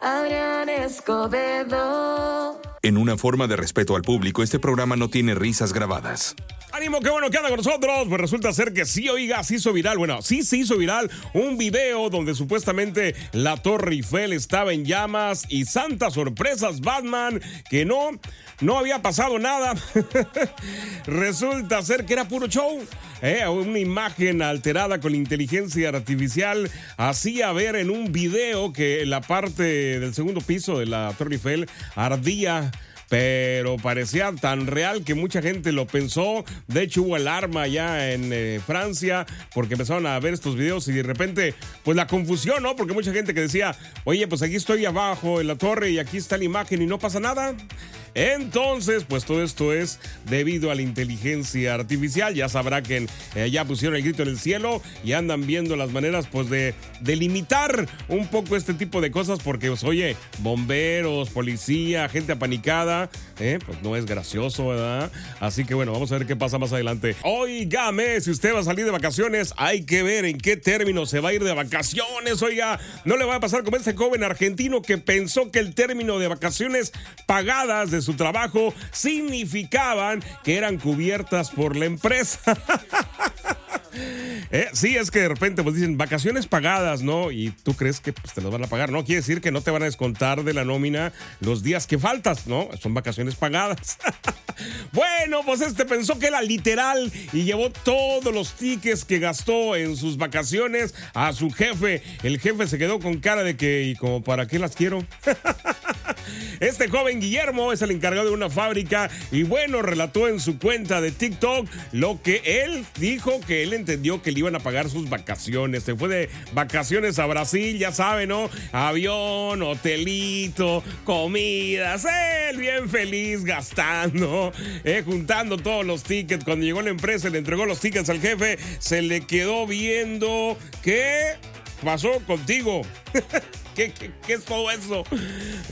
Adrián Escobedo. En una forma de respeto al público, este programa no tiene risas grabadas. Ánimo, qué bueno que anda con nosotros. Pues resulta ser que sí, oiga, se hizo viral. Bueno, sí se hizo viral un video donde supuestamente la Torre Eiffel estaba en llamas y santas sorpresas, Batman, que no, no había pasado nada. resulta ser que era puro show. Eh, una imagen alterada con inteligencia artificial hacía ver en un video que la parte del segundo piso de la Torre Eiffel ardía pero parecía tan real que mucha gente lo pensó. De hecho, hubo alarma allá en eh, Francia porque empezaron a ver estos videos y de repente, pues la confusión, ¿no? Porque mucha gente que decía, oye, pues aquí estoy abajo en la torre y aquí está la imagen y no pasa nada. Entonces, pues todo esto es debido a la inteligencia artificial. Ya sabrá que eh, ya pusieron el grito en el cielo y andan viendo las maneras pues de, delimitar un poco este tipo de cosas porque, pues, oye, bomberos, policía, gente apanicada, eh, pues no es gracioso, ¿verdad? Así que bueno, vamos a ver qué pasa más adelante. Oígame, si usted va a salir de vacaciones, hay que ver en qué término se va a ir de vacaciones. Oiga, no le va a pasar como ese joven argentino que pensó que el término de vacaciones pagadas de su trabajo significaban que eran cubiertas por la empresa. Eh, sí, es que de repente pues dicen vacaciones pagadas, ¿no? Y tú crees que pues, te las van a pagar. No quiere decir que no te van a descontar de la nómina los días que faltas, ¿no? Son vacaciones pagadas. bueno, pues este pensó que era literal y llevó todos los tickets que gastó en sus vacaciones a su jefe. El jefe se quedó con cara de que, ¿y como para qué las quiero? Este joven Guillermo es el encargado de una fábrica y bueno, relató en su cuenta de TikTok lo que él dijo que él entendió que le iban a pagar sus vacaciones. Se fue de vacaciones a Brasil, ya saben, ¿no? Avión, hotelito, comidas, él bien feliz gastando, eh, juntando todos los tickets. Cuando llegó la empresa, le entregó los tickets al jefe, se le quedó viendo qué pasó contigo. ¿Qué, es todo eso?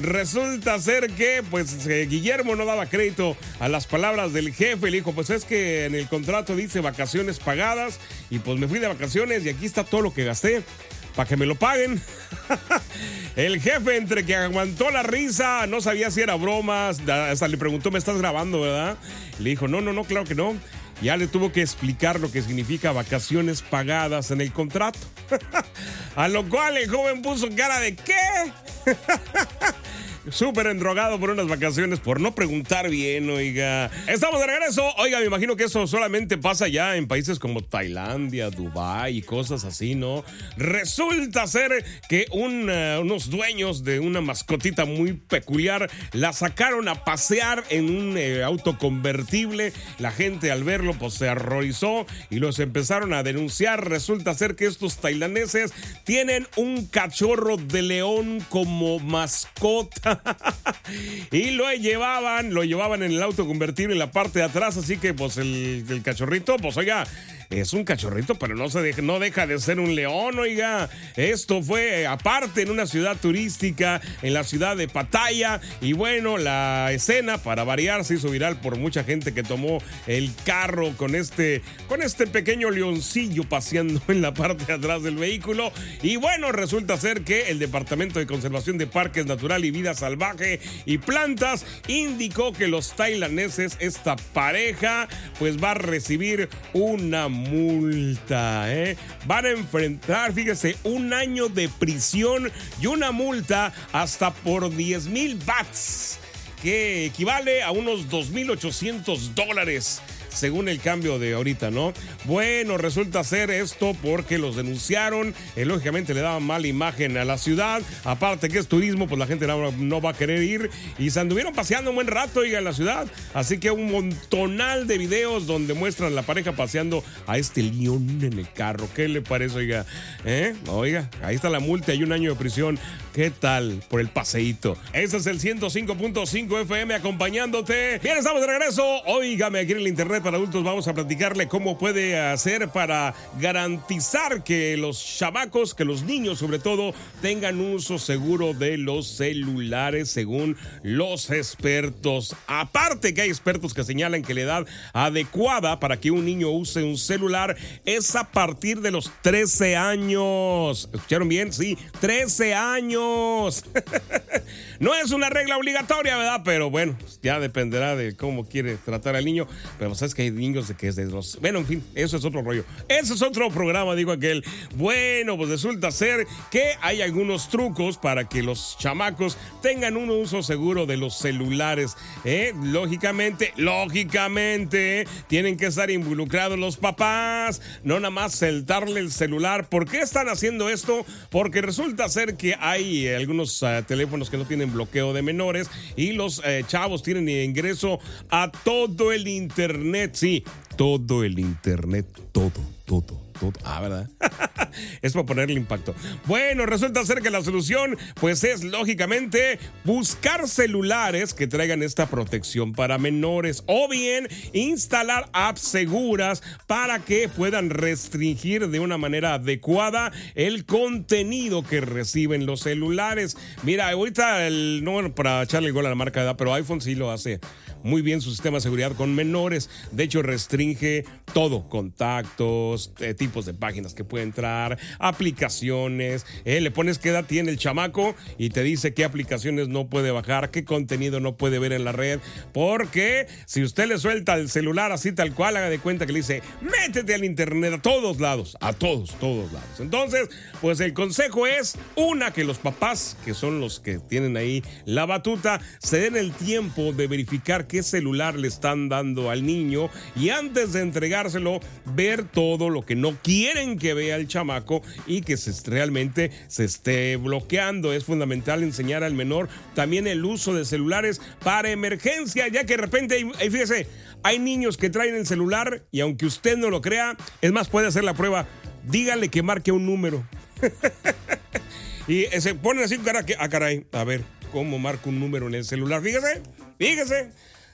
Resulta ser que, pues, eh, Guillermo no daba crédito a las palabras del jefe. Le dijo, pues es que en el contrato dice vacaciones pagadas. Y pues me fui de vacaciones y aquí está todo lo que gasté para que me lo paguen. El jefe, entre que aguantó la risa, no sabía si era bromas, hasta le preguntó, ¿me estás grabando, verdad? Le dijo, no, no, no, claro que no. Ya le tuvo que explicar lo que significa vacaciones pagadas en el contrato. A lo cual el joven puso cara de ¿qué? súper endrogado por unas vacaciones por no preguntar bien, oiga. Estamos de regreso. Oiga, me imagino que eso solamente pasa ya en países como Tailandia, Dubái y cosas así, ¿no? Resulta ser que eh, unos dueños de una mascotita muy peculiar la sacaron a pasear en un eh, auto convertible. La gente al verlo pues se horrorizó y los empezaron a denunciar. Resulta ser que estos tailandeses tienen un cachorro de león como mascota. y lo llevaban, lo llevaban en el auto convertible en la parte de atrás, así que pues el, el cachorrito, pues oiga, es un cachorrito, pero no, se deja, no deja de ser un león, oiga. Esto fue aparte en una ciudad turística, en la ciudad de Pattaya. Y bueno, la escena, para variar, se hizo viral por mucha gente que tomó el carro con este, con este pequeño leoncillo paseando en la parte de atrás del vehículo. Y bueno, resulta ser que el Departamento de Conservación de Parques Natural y Vida Salvaje y Plantas indicó que los tailandeses, esta pareja, pues va a recibir una multa. ¿eh? Van a enfrentar, fíjese, un año de prisión y una multa hasta por 10 mil bats, que equivale a unos 2.800 dólares según el cambio de ahorita, ¿no? Bueno, resulta ser esto porque los denunciaron, eh, lógicamente le daban mala imagen a la ciudad, aparte que es turismo, pues la gente no, va a querer ir y se anduvieron paseando un buen rato, oiga, en la ciudad, así que un montonal de videos donde muestran la pareja paseando a este león en el carro, ¿qué le parece, oiga? ¿Eh? Oiga, ahí está la multa y un año de prisión, ¿qué tal por el paseíto? Ese es el 105.5 FM acompañándote. Bien, estamos de regreso, óigame aquí en el internet para adultos vamos a platicarle cómo puede hacer para garantizar que los chamacos, que los niños sobre todo, tengan uso seguro de los celulares según los expertos. Aparte que hay expertos que señalan que la edad adecuada para que un niño use un celular es a partir de los 13 años. ¿Escucharon bien? Sí, 13 años. no es una regla obligatoria, ¿verdad? Pero bueno, ya dependerá de cómo quiere tratar al niño. Pero que hay niños de que es de los... Bueno, en fin, eso es otro rollo. Ese es otro programa, digo aquel. Bueno, pues resulta ser que hay algunos trucos para que los chamacos tengan un uso seguro de los celulares. ¿eh? Lógicamente, lógicamente, tienen que estar involucrados los papás, no nada más saltarle el celular. ¿Por qué están haciendo esto? Porque resulta ser que hay algunos uh, teléfonos que no tienen bloqueo de menores y los uh, chavos tienen ingreso a todo el internet. Sí, todo el internet, todo, todo Ah, ¿verdad? es para ponerle impacto. Bueno, resulta ser que la solución, pues es lógicamente buscar celulares que traigan esta protección para menores o bien instalar apps seguras para que puedan restringir de una manera adecuada el contenido que reciben los celulares. Mira, ahorita el, no para echarle el gol a la marca de edad, pero iPhone sí lo hace muy bien su sistema de seguridad con menores. De hecho, restringe todo, contactos, eh, tipos de páginas que puede entrar, aplicaciones. Eh, le pones qué edad tiene el chamaco y te dice qué aplicaciones no puede bajar, qué contenido no puede ver en la red. Porque si usted le suelta el celular así tal cual, haga de cuenta que le dice, métete al internet a todos lados, a todos, todos lados. Entonces, pues el consejo es, una, que los papás, que son los que tienen ahí la batuta, se den el tiempo de verificar qué celular le están dando al niño y antes de entregárselo, ver todo lo que no quieren que vea el chamaco y que se, realmente se esté bloqueando. Es fundamental enseñar al menor también el uso de celulares para emergencia, ya que de repente, fíjese, hay niños que traen el celular y aunque usted no lo crea, es más, puede hacer la prueba, dígale que marque un número. y se ponen así, cara, ah, caray, a ver, ¿cómo marco un número en el celular? Fíjese, fíjese.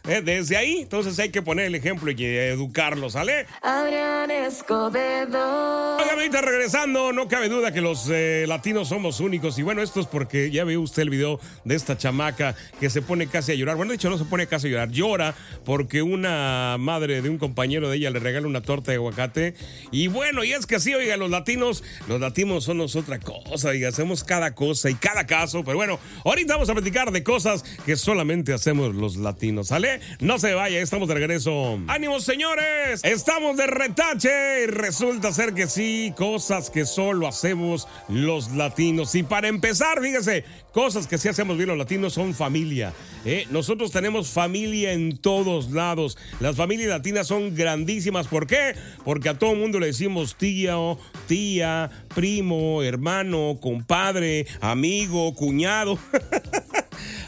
Eh, desde ahí, entonces hay que poner el ejemplo y educarlos, ¿sale? Adrián Escobedo. Oiga, ahorita regresando, no cabe duda que los eh, latinos somos únicos. Y bueno, esto es porque ya vio usted el video de esta chamaca que se pone casi a llorar. Bueno, de hecho, no se pone casi a llorar, llora porque una madre de un compañero de ella le regala una torta de aguacate. Y bueno, y es que sí, oiga, los latinos, los latinos son otra cosa, oiga, hacemos cada cosa y cada caso. Pero bueno, ahorita vamos a platicar de cosas que solamente hacemos los latinos, ¿sale? No se vaya, estamos de regreso. ¡Ánimos, señores! Estamos de retache. Resulta ser que sí, cosas que solo hacemos los latinos. Y para empezar, fíjese, cosas que sí hacemos bien los latinos son familia. ¿eh? Nosotros tenemos familia en todos lados. Las familias latinas son grandísimas. ¿Por qué? Porque a todo mundo le decimos tío, tía, primo, hermano, compadre, amigo, cuñado.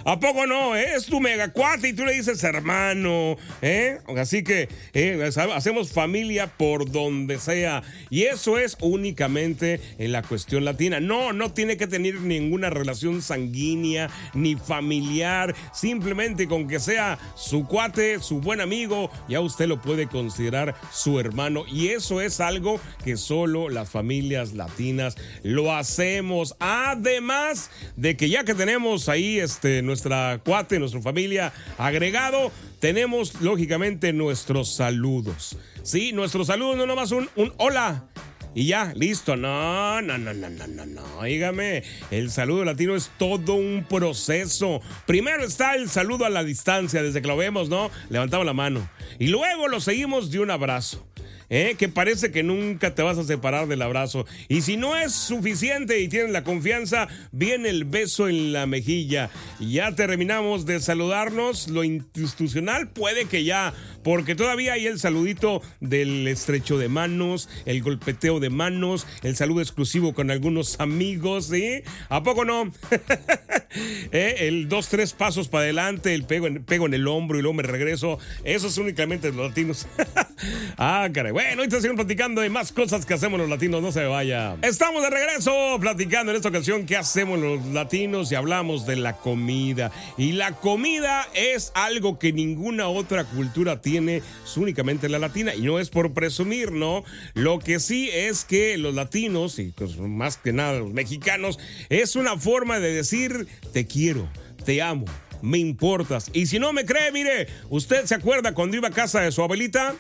¿A poco no? Es tu megacuate y tú le dices hermano. ¿eh? Así que eh, hacemos familia por donde sea. Y eso es únicamente en la cuestión latina. No, no tiene que tener ninguna relación sanguínea ni familiar. Simplemente con que sea su cuate, su buen amigo, ya usted lo puede considerar su hermano. Y eso es algo que solo las familias latinas lo hacemos. Además de que ya que tenemos ahí este, nuestra cuate, nuestra familia agregado, tenemos lógicamente nuestros saludos. Sí, nuestros saludos no nomás un, un hola. Y ya, listo. No, no, no, no, no, no, no. Dígame, el saludo latino es todo un proceso. Primero está el saludo a la distancia, desde que lo vemos, ¿no? Levantamos la mano. Y luego lo seguimos de un abrazo. ¿Eh? que parece que nunca te vas a separar del abrazo. Y si no es suficiente y tienes la confianza, viene el beso en la mejilla. Ya terminamos de saludarnos. Lo institucional puede que ya, porque todavía hay el saludito del estrecho de manos, el golpeteo de manos, el saludo exclusivo con algunos amigos, ¿sí? ¿A poco no? ¿Eh? El dos, tres pasos para adelante, el pego en, pego en el hombro y luego me regreso. Eso es únicamente los latinos. ah, caray. Bueno, te siguen platicando de más cosas que hacemos los latinos, no se vaya. Estamos de regreso platicando en esta ocasión qué hacemos los latinos y hablamos de la comida. Y la comida es algo que ninguna otra cultura tiene, es únicamente la latina. Y no es por presumir, ¿no? Lo que sí es que los latinos, y pues más que nada los mexicanos, es una forma de decir te quiero, te amo me importas. Y si no me cree, mire, usted se acuerda cuando iba a casa de su abuelita,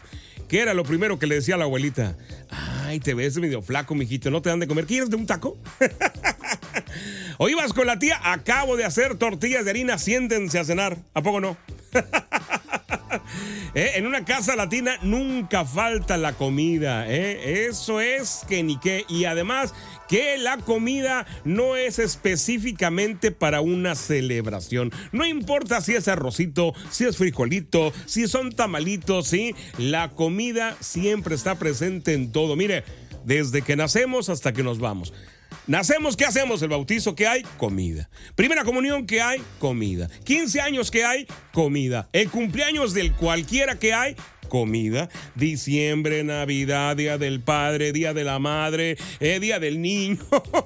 ¿qué era lo primero que le decía a la abuelita? Ay, te ves medio flaco, mijito, ¿no te dan de comer? ¿Quieres de un taco? o ibas con la tía, acabo de hacer tortillas de harina, siéntense a cenar. ¿A poco no? Eh, en una casa latina nunca falta la comida. ¿eh? Eso es que ni qué. Y además que la comida no es específicamente para una celebración. No importa si es arrocito, si es frijolito, si son tamalitos, ¿sí? La comida siempre está presente en todo. Mire, desde que nacemos hasta que nos vamos. Nacemos, ¿qué hacemos? El bautizo, ¿qué hay? Comida. Primera comunión, ¿qué hay? Comida. 15 años, ¿qué hay? Comida. El cumpleaños del cualquiera que hay, comida. Diciembre, Navidad, Día del Padre, Día de la Madre, eh, Día del Niño,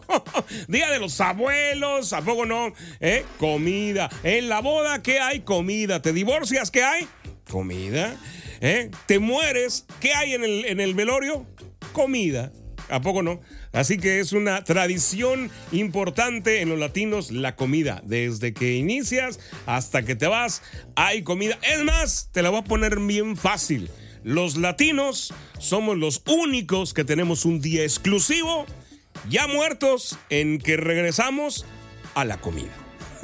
Día de los Abuelos, ¿a poco no? Eh, comida. En la boda, ¿qué hay? Comida. ¿Te divorcias? ¿Qué hay? Comida. Eh, ¿Te mueres? ¿Qué hay en el, en el velorio? Comida. ¿A poco no? Así que es una tradición importante en los latinos la comida. Desde que inicias hasta que te vas, hay comida. Es más, te la voy a poner bien fácil. Los latinos somos los únicos que tenemos un día exclusivo, ya muertos, en que regresamos a la comida.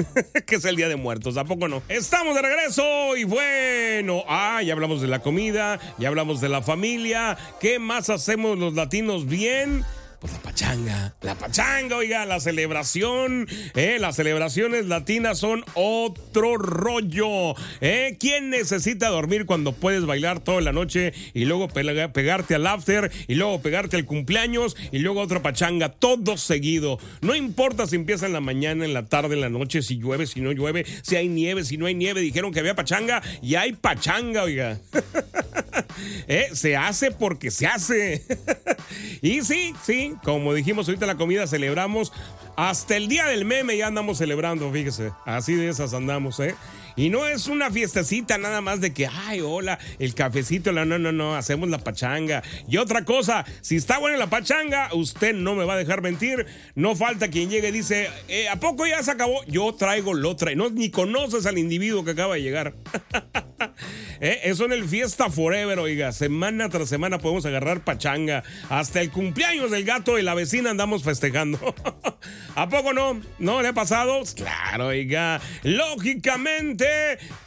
que es el Día de Muertos, ¿a poco no? Estamos de regreso y bueno, ah, ya hablamos de la comida, ya hablamos de la familia, ¿qué más hacemos los latinos bien? Pues la pachanga, la pachanga, oiga, la celebración, eh, las celebraciones latinas son otro rollo, eh. ¿Quién necesita dormir cuando puedes bailar toda la noche y luego pegarte al after y luego pegarte al cumpleaños y luego otra pachanga, todo seguido? No importa si empieza en la mañana, en la tarde, en la noche, si llueve, si no llueve, si hay nieve, si no hay nieve, dijeron que había pachanga y hay pachanga, oiga. eh, se hace porque se hace. y sí, sí, como dijimos ahorita la comida, celebramos hasta el día del meme ya andamos celebrando, fíjese. Así de esas andamos, ¿eh? Y no es una fiestecita nada más de que, ay, hola, el cafecito, no, no, no, no, hacemos la pachanga. Y otra cosa, si está buena la pachanga, usted no me va a dejar mentir. No falta quien llegue y dice, eh, ¿a poco ya se acabó? Yo traigo lo traigo. No, ni conoces al individuo que acaba de llegar. ¿Eh? Eso en el Fiesta Forever, oiga. Semana tras semana podemos agarrar pachanga. Hasta el cumpleaños del gato y la vecina andamos festejando. ¿A poco no? ¿No le ha pasado? Claro, oiga. Lógicamente,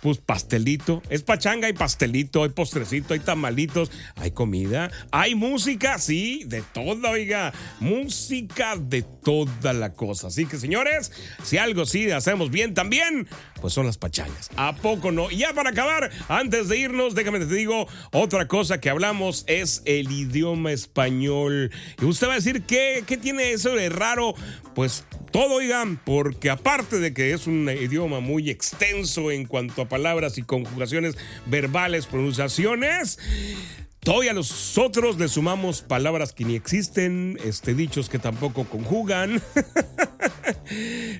pues pastelito. Es pachanga, hay pastelito, hay postrecito, hay tamalitos, hay comida, hay música, sí, de toda, oiga. Música de toda la cosa. Así que, señores, si algo sí hacemos bien también, pues son las pachangas. ¿A poco no? Y ya para acabar, antes de irnos, déjame te digo, otra cosa que hablamos es el idioma español. Y usted va a decir, ¿qué, qué tiene eso de raro? Pues todo, oigan, porque aparte de que es un idioma muy extenso en cuanto a palabras y conjugaciones verbales, pronunciaciones, Todavía nosotros le sumamos palabras que ni existen, este, dichos que tampoco conjugan.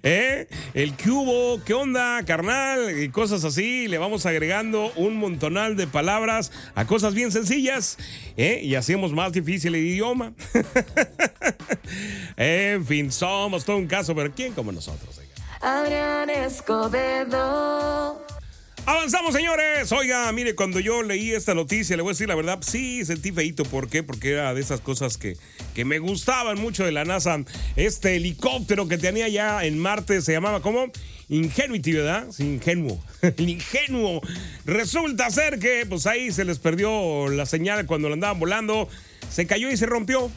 ¿Eh? El hubo, qué onda, carnal, y cosas así. Le vamos agregando un montonal de palabras a cosas bien sencillas. ¿eh? Y hacemos más difícil el idioma. en fin, somos todo un caso, pero ¿quién como nosotros? Adrián Escobedo. Avanzamos, señores. Oiga, mire, cuando yo leí esta noticia, le voy a decir la verdad, sí sentí feito. ¿Por qué? Porque era de esas cosas que, que me gustaban mucho de la NASA. Este helicóptero que tenía ya en Marte se llamaba, ¿cómo? Ingenuity, ¿verdad? Sí, ingenuo. El ingenuo. Resulta ser que, pues ahí se les perdió la señal cuando lo andaban volando. Se cayó y se rompió.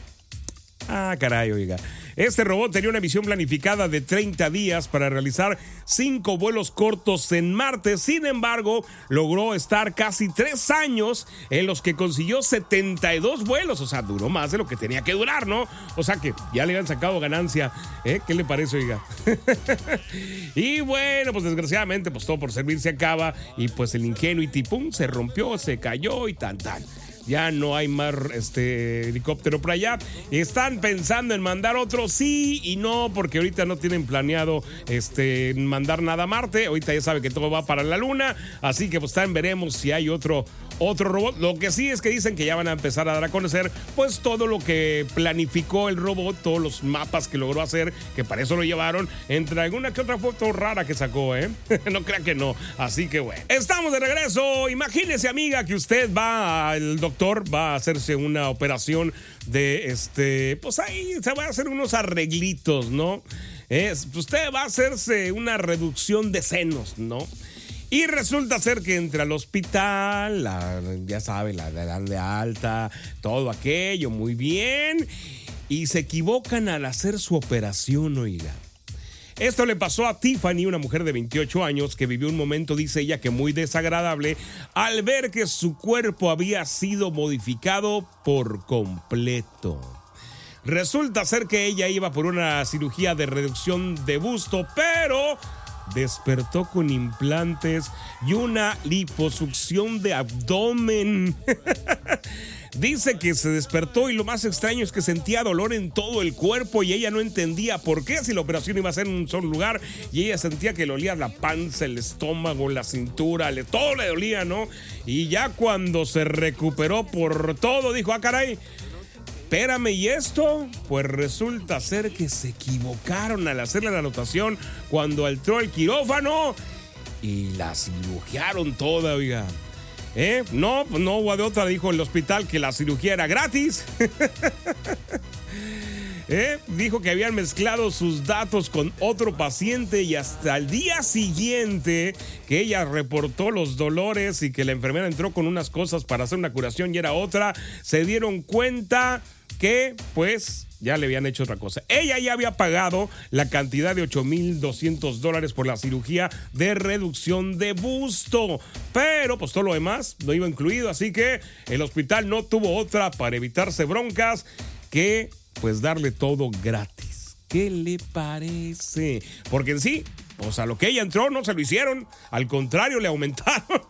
Ah, caray, oiga. Este robot tenía una misión planificada de 30 días para realizar cinco vuelos cortos en Marte. Sin embargo, logró estar casi tres años en los que consiguió 72 vuelos. O sea, duró más de lo que tenía que durar, ¿no? O sea que ya le habían sacado ganancia. ¿Eh? ¿Qué le parece, oiga? y bueno, pues desgraciadamente, pues todo por servir se acaba. Y pues el Ingenuity, pum, se rompió, se cayó y tan, tan. Ya no hay más este, helicóptero para allá. Están pensando en mandar otro, sí y no, porque ahorita no tienen planeado este, mandar nada a Marte. Ahorita ya sabe que todo va para la Luna, así que pues también veremos si hay otro otro robot. Lo que sí es que dicen que ya van a empezar a dar a conocer pues todo lo que planificó el robot, todos los mapas que logró hacer, que para eso lo llevaron, entre alguna que otra foto rara que sacó, ¿eh? no crea que no. Así que bueno. Estamos de regreso. Imagínese, amiga, que usted va al doctor, va a hacerse una operación de este, pues ahí se va a hacer unos arreglitos, ¿no? Es, usted va a hacerse una reducción de senos, ¿no? Y resulta ser que entre al hospital, ya sabe, la edad de alta, todo aquello, muy bien. Y se equivocan al hacer su operación, oiga. Esto le pasó a Tiffany, una mujer de 28 años que vivió un momento, dice ella, que muy desagradable al ver que su cuerpo había sido modificado por completo. Resulta ser que ella iba por una cirugía de reducción de busto, pero despertó con implantes y una liposucción de abdomen. Dice que se despertó y lo más extraño es que sentía dolor en todo el cuerpo y ella no entendía por qué si la operación iba a ser en un solo lugar y ella sentía que le olía la panza, el estómago, la cintura, le, todo le dolía, ¿no? Y ya cuando se recuperó por todo dijo, ah caray, espérame, ¿y esto? Pues resulta ser que se equivocaron al hacerle la anotación cuando entró el quirófano y la cirugiaron toda, oiga. ¿Eh? No, no hubo de otra, dijo el hospital que la cirugía era gratis. ¿Eh? Dijo que habían mezclado sus datos con otro paciente y hasta el día siguiente que ella reportó los dolores y que la enfermera entró con unas cosas para hacer una curación y era otra, se dieron cuenta que pues ya le habían hecho otra cosa. Ella ya había pagado la cantidad de 8.200 dólares por la cirugía de reducción de busto, pero pues todo lo demás no iba incluido, así que el hospital no tuvo otra para evitarse broncas que pues darle todo gratis. ¿Qué le parece? Porque en sí, pues a lo que ella entró no se lo hicieron, al contrario le aumentaron.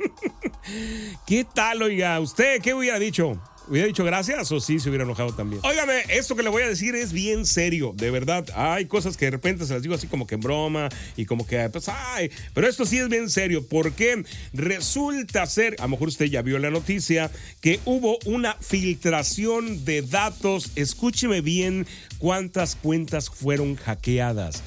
¿Qué tal, oiga? ¿Usted qué hubiera dicho? ¿Hubiera dicho gracias o sí se hubiera enojado también? Óigame, esto que le voy a decir es bien serio, de verdad. Hay cosas que de repente se las digo así como que en broma y como que, pues, ay, pero esto sí es bien serio porque resulta ser, a lo mejor usted ya vio la noticia, que hubo una filtración de datos. Escúcheme bien cuántas cuentas fueron hackeadas.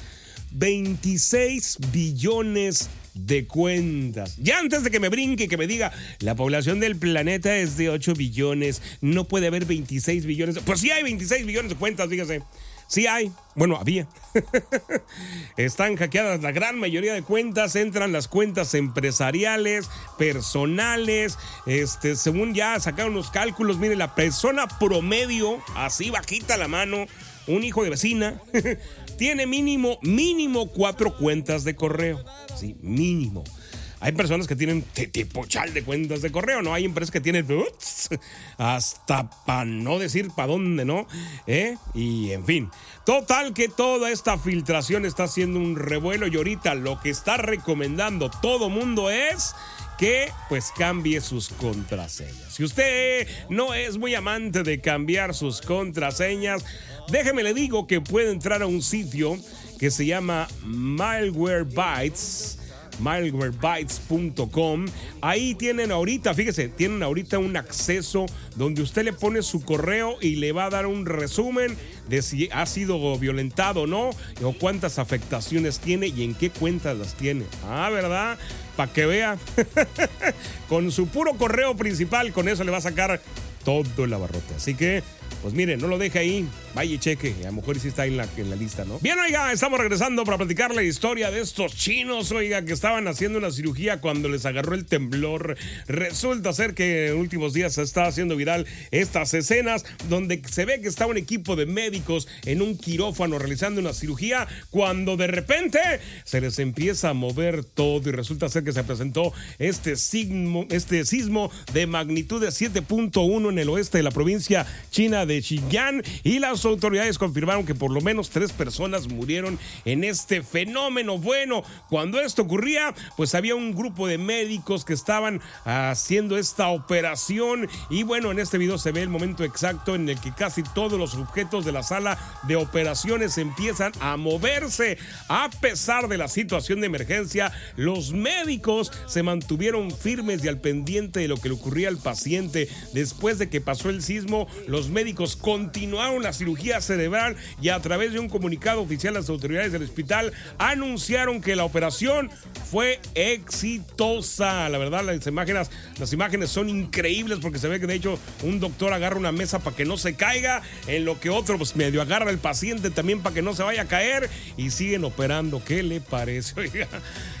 26 billones de cuentas. Ya antes de que me brinque, que me diga, la población del planeta es de 8 billones, no puede haber 26 billones. Pues sí hay 26 billones de cuentas, fíjese. Sí hay. Bueno, había. Están hackeadas la gran mayoría de cuentas. Entran las cuentas empresariales, personales. Este, según ya sacaron los cálculos, mire, la persona promedio, así bajita la mano, un hijo de vecina, tiene mínimo, mínimo cuatro cuentas de correo. Sí, mínimo. Hay personas que tienen tipo chal de cuentas de correo, ¿no? Hay empresas que tienen hasta para no decir para dónde, ¿no? ¿Eh? Y en fin. Total que toda esta filtración está haciendo un revuelo y ahorita lo que está recomendando todo mundo es que pues cambie sus contraseñas. Si usted no es muy amante de cambiar sus contraseñas, déjeme le digo que puede entrar a un sitio que se llama Malwarebytes malwarebytes.com. Ahí tienen ahorita, fíjese, tienen ahorita un acceso donde usted le pone su correo y le va a dar un resumen de si ha sido violentado o no, o cuántas afectaciones tiene y en qué cuentas las tiene. Ah, ¿verdad? Para que vea. con su puro correo principal, con eso le va a sacar todo el abarrote. Así que pues mire, no lo deje ahí, vaya y cheque, a lo mejor sí está en la, en la lista, ¿no? Bien, oiga, estamos regresando para platicar la historia de estos chinos, oiga, que estaban haciendo una cirugía cuando les agarró el temblor. Resulta ser que en últimos días se está haciendo viral estas escenas donde se ve que está un equipo de médicos en un quirófano realizando una cirugía cuando de repente se les empieza a mover todo y resulta ser que se presentó este sismo, este sismo de magnitud de 7.1 en el oeste de la provincia china de Xinjiang y las Autoridades confirmaron que por lo menos tres personas murieron en este fenómeno. Bueno, cuando esto ocurría, pues había un grupo de médicos que estaban haciendo esta operación y bueno, en este video se ve el momento exacto en el que casi todos los objetos de la sala de operaciones empiezan a moverse. A pesar de la situación de emergencia, los médicos se mantuvieron firmes y al pendiente de lo que le ocurría al paciente. Después de que pasó el sismo, los médicos continuaron la cirugía cerebral y a través de un comunicado oficial las autoridades del hospital anunciaron que la operación fue exitosa. La verdad, las imágenes, las imágenes son increíbles porque se ve que de hecho un doctor agarra una mesa para que no se caiga, en lo que otro pues medio agarra el paciente también para que no se vaya a caer y siguen operando. ¿Qué le parece? Oiga,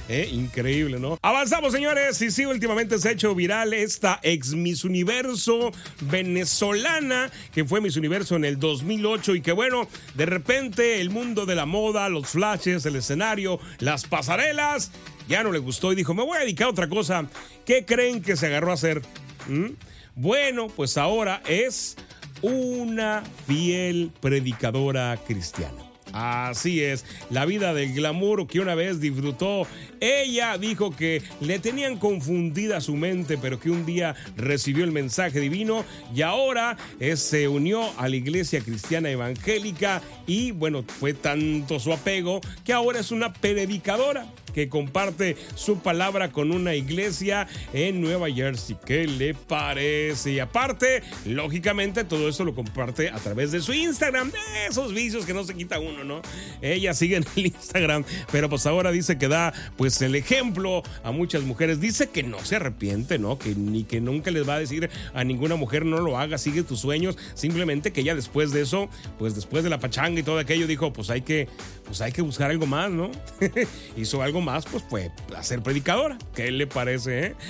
eh, increíble, ¿no? Avanzamos, señores. Y sí, últimamente se ha hecho viral esta ex Miss Universo venezolana que fue Miss Universo en el 2008 y que bueno, de repente el mundo de la moda, los flashes, el escenario, las pasarelas, ya no le gustó y dijo, me voy a dedicar a otra cosa. ¿Qué creen que se agarró a hacer? ¿Mm? Bueno, pues ahora es una fiel predicadora cristiana. Así es, la vida del glamour que una vez disfrutó. Ella dijo que le tenían confundida su mente, pero que un día recibió el mensaje divino y ahora eh, se unió a la iglesia cristiana evangélica y bueno, fue tanto su apego que ahora es una predicadora que comparte su palabra con una iglesia en Nueva Jersey. ¿Qué le parece? Y aparte, lógicamente, todo eso lo comparte a través de su Instagram. Esos vicios que no se quita uno, ¿no? Ella sigue en el Instagram, pero pues ahora dice que da pues el ejemplo a muchas mujeres. Dice que no se arrepiente, ¿no? Que ni que nunca les va a decir a ninguna mujer no lo haga, sigue tus sueños. Simplemente que ella después de eso, pues después de la pachanga y todo aquello, dijo, pues hay que, pues hay que buscar algo más, ¿no? Hizo algo más, pues fue a ser predicadora. ¿Qué le parece, eh?